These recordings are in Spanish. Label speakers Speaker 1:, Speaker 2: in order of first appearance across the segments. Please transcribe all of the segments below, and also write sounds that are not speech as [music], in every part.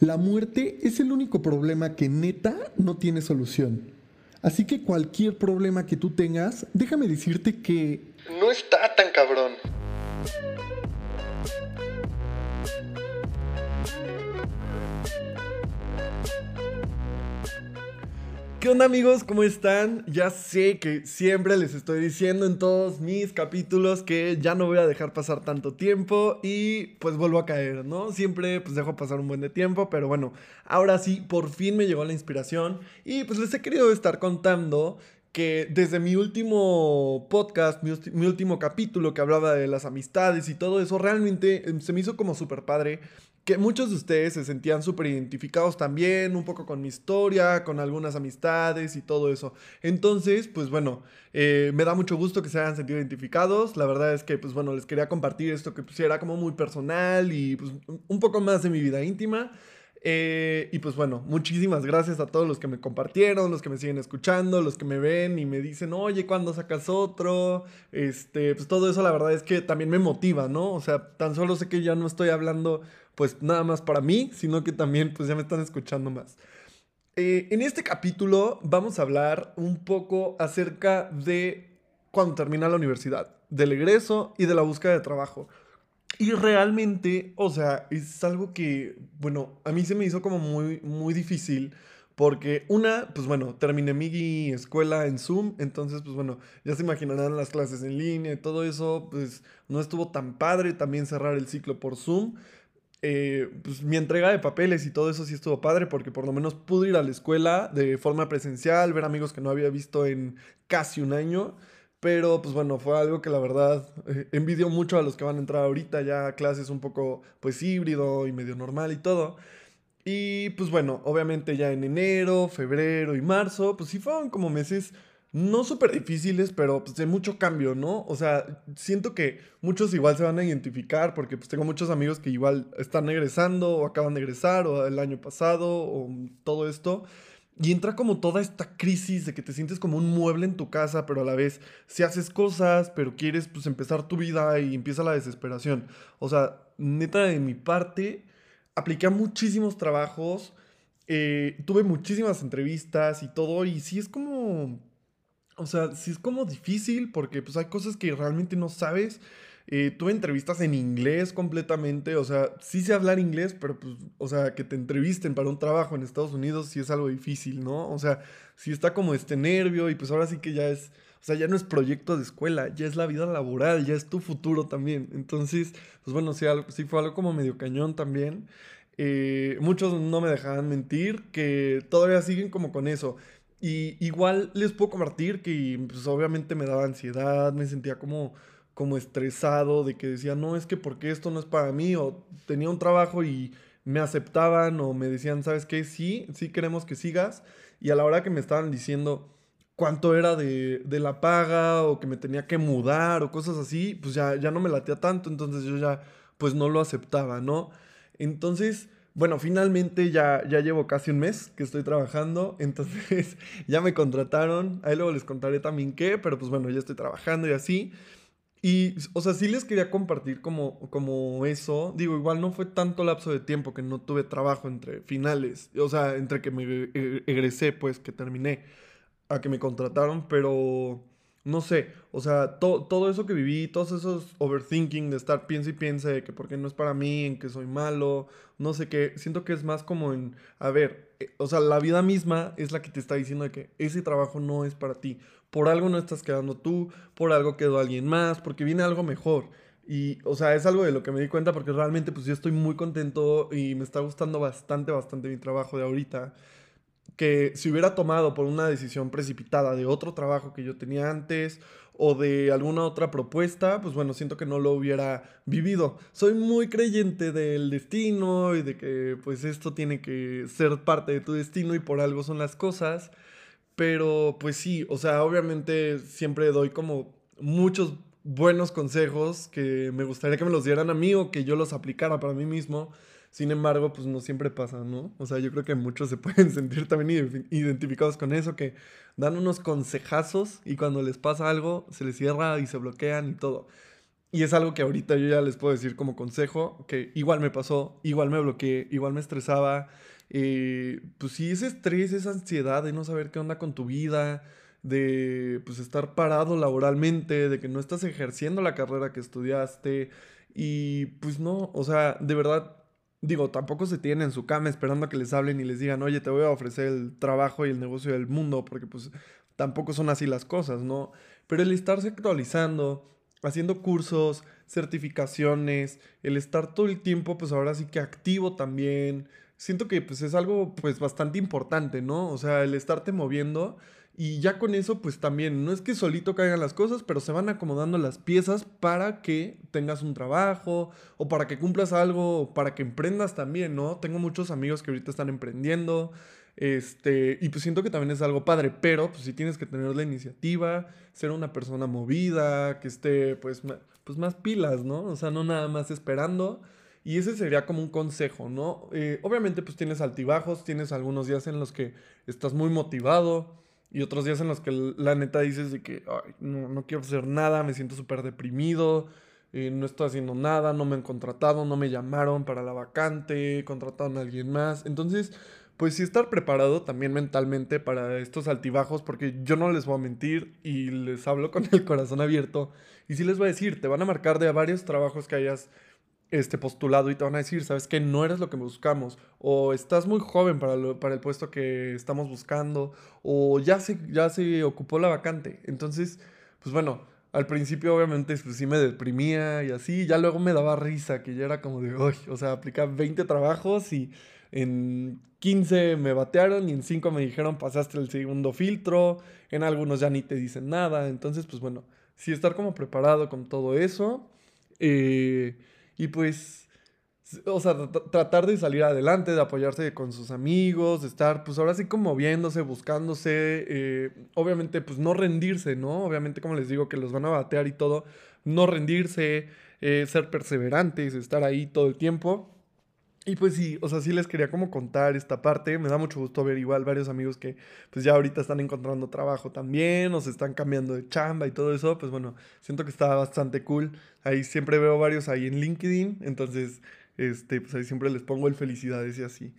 Speaker 1: La muerte es el único problema que neta no tiene solución. Así que cualquier problema que tú tengas, déjame decirte que no está tan cabrón. ¿Qué onda amigos? ¿Cómo están? Ya sé que siempre les estoy diciendo en todos mis capítulos que ya no voy a dejar pasar tanto tiempo y pues vuelvo a caer, ¿no? Siempre pues dejo pasar un buen de tiempo, pero bueno, ahora sí, por fin me llegó la inspiración y pues les he querido estar contando que desde mi último podcast, mi, mi, último capítulo que hablaba de las amistades y todo eso, realmente em, se me hizo como súper padre que muchos de ustedes se sentían súper identificados también, un poco con mi historia, con algunas amistades y todo eso. Entonces, pues bueno, eh, me da mucho gusto que se hayan sentido identificados. La verdad es que, pues bueno, les quería compartir esto que pues, era como muy personal y pues un poco más de mi vida íntima. Eh, y pues bueno, muchísimas gracias a todos los que me compartieron, los que me siguen escuchando, los que me ven y me dicen, oye, ¿cuándo sacas otro? Este, pues todo eso la verdad es que también me motiva, ¿no? O sea, tan solo sé que ya no estoy hablando pues nada más para mí, sino que también pues ya me están escuchando más. Eh, en este capítulo vamos a hablar un poco acerca de cuando termina la universidad, del egreso y de la búsqueda de trabajo. Y realmente, o sea, es algo que, bueno, a mí se me hizo como muy, muy difícil. Porque una, pues bueno, terminé mi escuela en Zoom, entonces pues bueno, ya se imaginarán las clases en línea y todo eso, pues no estuvo tan padre también cerrar el ciclo por Zoom. Eh, pues mi entrega de papeles y todo eso sí estuvo padre porque por lo menos pude ir a la escuela de forma presencial, ver amigos que no había visto en casi un año. Pero pues bueno, fue algo que la verdad eh, mucho a los que van a entrar ahorita ya clases un poco pues híbrido y medio normal y todo. Y pues bueno, obviamente ya en enero, febrero y marzo, pues sí fueron como meses no súper difíciles, pero pues de mucho cambio, ¿no? O sea, siento que muchos igual se van a identificar porque pues tengo muchos amigos que igual están egresando o acaban de egresar o el año pasado o todo esto. Y entra como toda esta crisis de que te sientes como un mueble en tu casa, pero a la vez si haces cosas, pero quieres pues empezar tu vida y empieza la desesperación. O sea, neta de mi parte, apliqué a muchísimos trabajos, eh, tuve muchísimas entrevistas y todo, y sí es como o sea, sí es como difícil porque pues hay cosas que realmente no sabes. Eh, tuve entrevistas en inglés completamente, o sea, sí sé hablar inglés, pero pues, o sea, que te entrevisten para un trabajo en Estados Unidos sí es algo difícil, ¿no? O sea, sí está como este nervio y pues ahora sí que ya es, o sea, ya no es proyecto de escuela, ya es la vida laboral, ya es tu futuro también. Entonces, pues bueno, sí, sí fue algo como medio cañón también. Eh, muchos no me dejaban mentir, que todavía siguen como con eso. Y igual les puedo compartir que pues obviamente me daba ansiedad, me sentía como, como estresado de que decía, no, es que porque esto no es para mí, o tenía un trabajo y me aceptaban o me decían, ¿sabes qué? Sí, sí queremos que sigas. Y a la hora que me estaban diciendo cuánto era de, de la paga o que me tenía que mudar o cosas así, pues ya, ya no me latía tanto, entonces yo ya pues no lo aceptaba, ¿no? Entonces bueno, finalmente ya, ya llevo casi un mes que estoy trabajando, [laughs] entonces ya me contrataron. Ahí luego les contaré también qué, pero pues bueno, ya estoy trabajando y así. Y, o sea, sí les quería compartir como, como eso. Digo, igual no fue tanto lapso de tiempo que no tuve trabajo entre finales, o sea, entre que me e, egresé, pues, que terminé, a que me contrataron, pero no sé, o sea, todo eso que viví, todos esos overthinking de estar piensa y piensa de que porque no es para mí, en que soy malo, no sé qué, siento que es más como en, a ver, eh, o sea, la vida misma es la que te está diciendo de que ese trabajo no es para ti, por algo no estás quedando tú, por algo quedó alguien más, porque viene algo mejor. Y, o sea, es algo de lo que me di cuenta porque realmente pues yo estoy muy contento y me está gustando bastante, bastante mi trabajo de ahorita que si hubiera tomado por una decisión precipitada de otro trabajo que yo tenía antes o de alguna otra propuesta, pues bueno, siento que no lo hubiera vivido. Soy muy creyente del destino y de que pues esto tiene que ser parte de tu destino y por algo son las cosas. Pero pues sí, o sea, obviamente siempre doy como muchos buenos consejos que me gustaría que me los dieran a mí o que yo los aplicara para mí mismo. Sin embargo, pues no siempre pasa, ¿no? O sea, yo creo que muchos se [laughs] pueden sentir también identificados con eso, que dan unos consejazos y cuando les pasa algo se les cierra y se bloquean y todo. Y es algo que ahorita yo ya les puedo decir como consejo, que igual me pasó, igual me bloqueé, igual me estresaba. Eh, pues sí, ese estrés, esa ansiedad de no saber qué onda con tu vida, de pues estar parado laboralmente, de que no estás ejerciendo la carrera que estudiaste. Y pues no, o sea, de verdad, digo, tampoco se tienen en su cama esperando que les hablen y les digan, oye, te voy a ofrecer el trabajo y el negocio del mundo, porque pues tampoco son así las cosas, ¿no? Pero el estarse actualizando, haciendo cursos, certificaciones, el estar todo el tiempo, pues ahora sí que activo también. Siento que pues es algo pues bastante importante, ¿no? O sea, el estarte moviendo y ya con eso pues también, no es que solito caigan las cosas, pero se van acomodando las piezas para que tengas un trabajo o para que cumplas algo o para que emprendas también, ¿no? Tengo muchos amigos que ahorita están emprendiendo. Este, y pues siento que también es algo padre, pero pues sí tienes que tener la iniciativa, ser una persona movida, que esté pues, pues más pilas, ¿no? O sea, no nada más esperando. Y ese sería como un consejo, ¿no? Eh, obviamente pues tienes altibajos, tienes algunos días en los que estás muy motivado y otros días en los que la neta dices de que no, no, quiero hacer nada, me siento súper deprimido, eh, no estoy haciendo nada, no me han contratado, no me llamaron para la vacante, contrataron a alguien más. Entonces, pues sí estar preparado también mentalmente para estos altibajos, porque yo no les voy a mentir y les hablo con el corazón abierto. Y sí les voy a decir, te van a marcar de varios trabajos que hayas este postulado y te van a decir, sabes que no eres lo que buscamos, o estás muy joven para, para el puesto que estamos buscando, o ya se, ya se ocupó la vacante. Entonces, pues bueno, al principio obviamente pues, sí me deprimía y así, ya luego me daba risa, que ya era como de, uy, o sea, aplicaba 20 trabajos y en 15 me batearon y en 5 me dijeron pasaste el segundo filtro, en algunos ya ni te dicen nada, entonces pues bueno, sí estar como preparado con todo eso eh, y pues, o sea, tratar de salir adelante, de apoyarse con sus amigos, de estar pues ahora sí como moviéndose, buscándose, eh, obviamente pues no rendirse, ¿no? Obviamente como les digo que los van a batear y todo, no rendirse, eh, ser perseverantes, estar ahí todo el tiempo. Y pues sí, o sea, sí les quería como contar esta parte. Me da mucho gusto ver igual varios amigos que pues ya ahorita están encontrando trabajo también, o se están cambiando de chamba y todo eso. Pues bueno, siento que está bastante cool. Ahí siempre veo varios ahí en LinkedIn, entonces, este, pues ahí siempre les pongo el felicidades y así.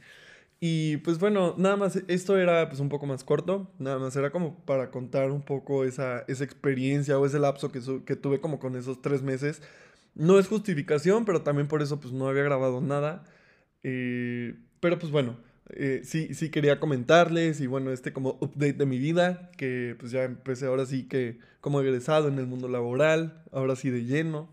Speaker 1: Y pues bueno, nada más, esto era pues un poco más corto, nada más era como para contar un poco esa, esa experiencia o ese lapso que, que tuve como con esos tres meses. No es justificación, pero también por eso pues no había grabado nada. Eh, pero pues bueno, eh, sí, sí quería comentarles y bueno, este como update de mi vida, que pues ya empecé ahora sí que como egresado en el mundo laboral, ahora sí de lleno.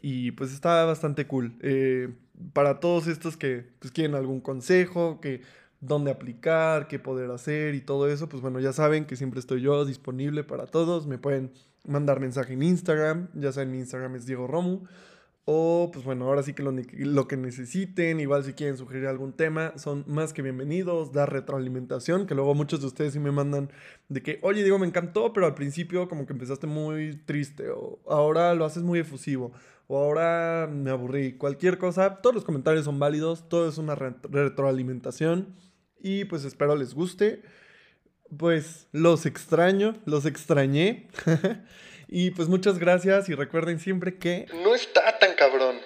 Speaker 1: Y pues está bastante cool. Eh, para todos estos que pues quieren algún consejo, que dónde aplicar, qué poder hacer y todo eso, pues bueno, ya saben que siempre estoy yo disponible para todos. Me pueden mandar mensaje en Instagram, ya saben, mi Instagram es Diego Romu. O, pues bueno, ahora sí que lo, que necesiten, igual si quieren sugerir algún tema, son más que bienvenidos, dar retroalimentación, que luego muchos de ustedes sí me mandan de que, oye, digo, me encantó, pero al principio como que empezaste muy triste, o ahora lo haces muy efusivo, o ahora me aburrí, cualquier cosa, todos los comentarios son válidos, todo es una retroalimentación, y pues espero les guste. Pues los extraño, los extrañé. [laughs] Y pues muchas gracias y recuerden siempre que
Speaker 2: no está tan cabrón.